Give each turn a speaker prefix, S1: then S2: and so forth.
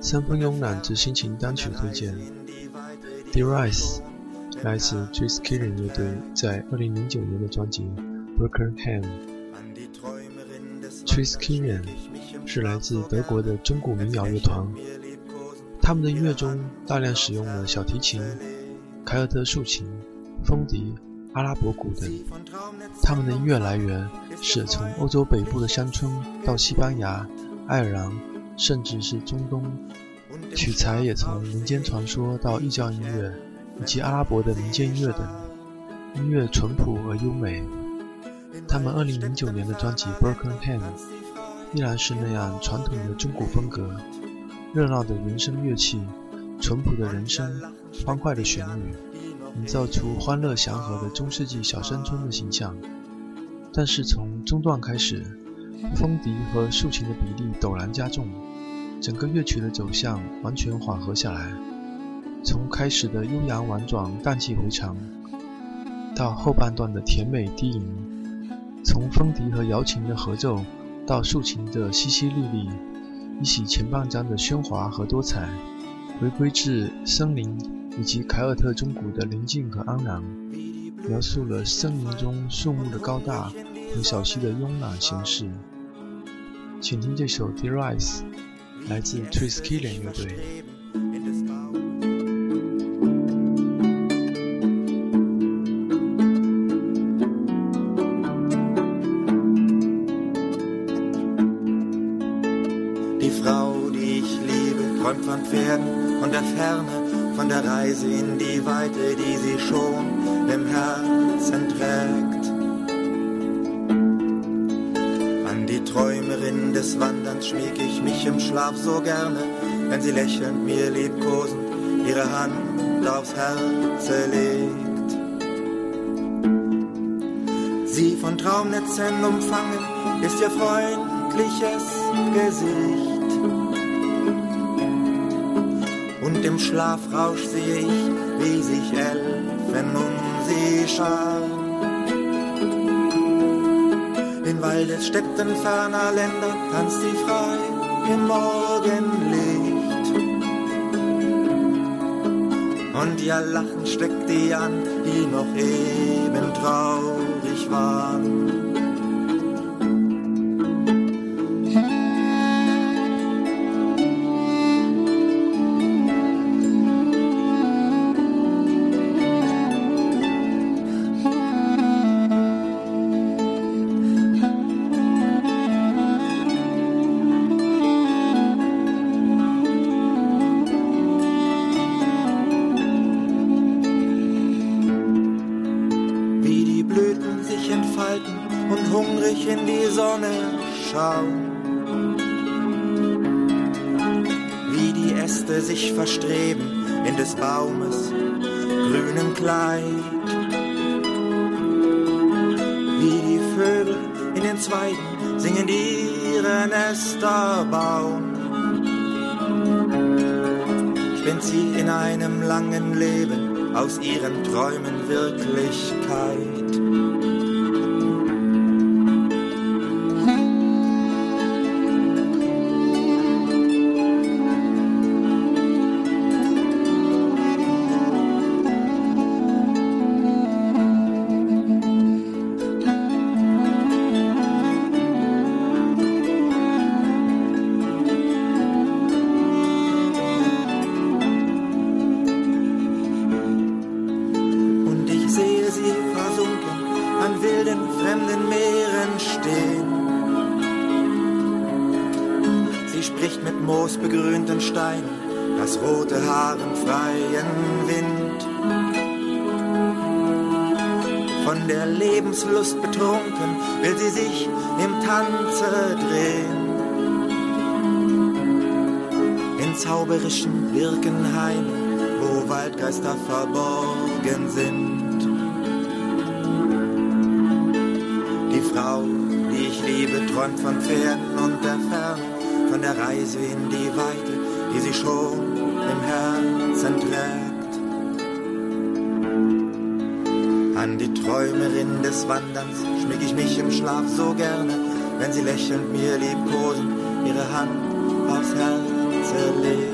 S1: 三分慵懒之心情单曲推荐，《Derise》来自 Treeskilling 乐队，在二零零九年的专辑《Broken Hand》。t r i s k i l l i n g 是来自德国的中古民谣乐团，他们的音乐中大量使用了小提琴、凯尔特竖琴、风笛。阿拉伯鼓等。他们的音乐来源是从欧洲北部的乡村到西班牙、爱尔兰。甚至是中东，取材也从民间传说到异教音乐，以及阿拉伯的民间音乐等。音乐淳朴而优美。他们2009年的专辑《Broken Hand》依然是那样传统的中古风格，热闹的原声乐器，淳朴的人声，欢快的旋律，营造出欢乐祥和的中世纪小山村的形象。但是从中段开始，风笛和竖琴的比例陡然加重。整个乐曲的走向完全缓和下来，从开始的悠扬婉转、荡气回肠，到后半段的甜美低吟；从风笛和摇琴的合奏，到竖琴的淅淅沥沥，一洗前半章的喧哗和多彩，回归至森林以及凯尔特中古的宁静和安然，描述了森林中树木的高大和小溪的慵懒闲适。请听这首《Dear Eyes》。来自 Twistkilian 乐队
S2: von der Reise in die Weite, die sie schon im Herzen trägt. Träumerin des Wanderns schmieg ich mich im Schlaf so gerne, wenn sie lächelnd mir liebkosend ihre Hand aufs Herz legt. Sie von Traumnetzen umfangen ist ihr freundliches Gesicht. Im Schlafrausch sehe ich, wie sich Elfen um sie scharen den Wald des Städten ferner Länder tanzt sie frei im Morgenlicht. Und ihr Lachen steckt die an, die noch eben traurig waren. Hungrig in die Sonne schauen. Wie die Äste sich verstreben in des Baumes grünen Kleid. Wie die Vögel in den Zweigen singen ihre Nester bauen. Spinnt sie in einem langen Leben aus ihren Träumen Wirklichkeit. Fremden Meeren stehen. Sie spricht mit moosbegrünten Steinen, das rote Haar im freien Wind. Von der Lebenslust betrunken will sie sich im Tanze drehen. In zauberischen Birkenheimen, wo Waldgeister verborgen sind. Frau, die ich liebe, träumt von Pferden und der Ferne, von der Reise in die Weite, die sie schon im Herzen trägt. An die Träumerin des Wanderns schmieg ich mich im Schlaf so gerne, wenn sie lächelnd mir liebkosen ihre Hand aufs Herz